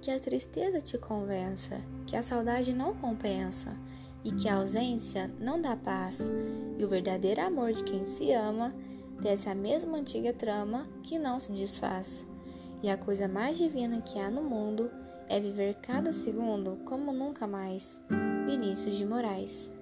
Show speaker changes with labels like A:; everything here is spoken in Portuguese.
A: que a tristeza te convença, que a saudade não compensa e que a ausência não dá paz, e o verdadeiro amor de quem se ama desce a mesma antiga trama que não se desfaz. E a coisa mais divina que há no mundo é viver cada segundo como nunca mais. Vinícius de Moraes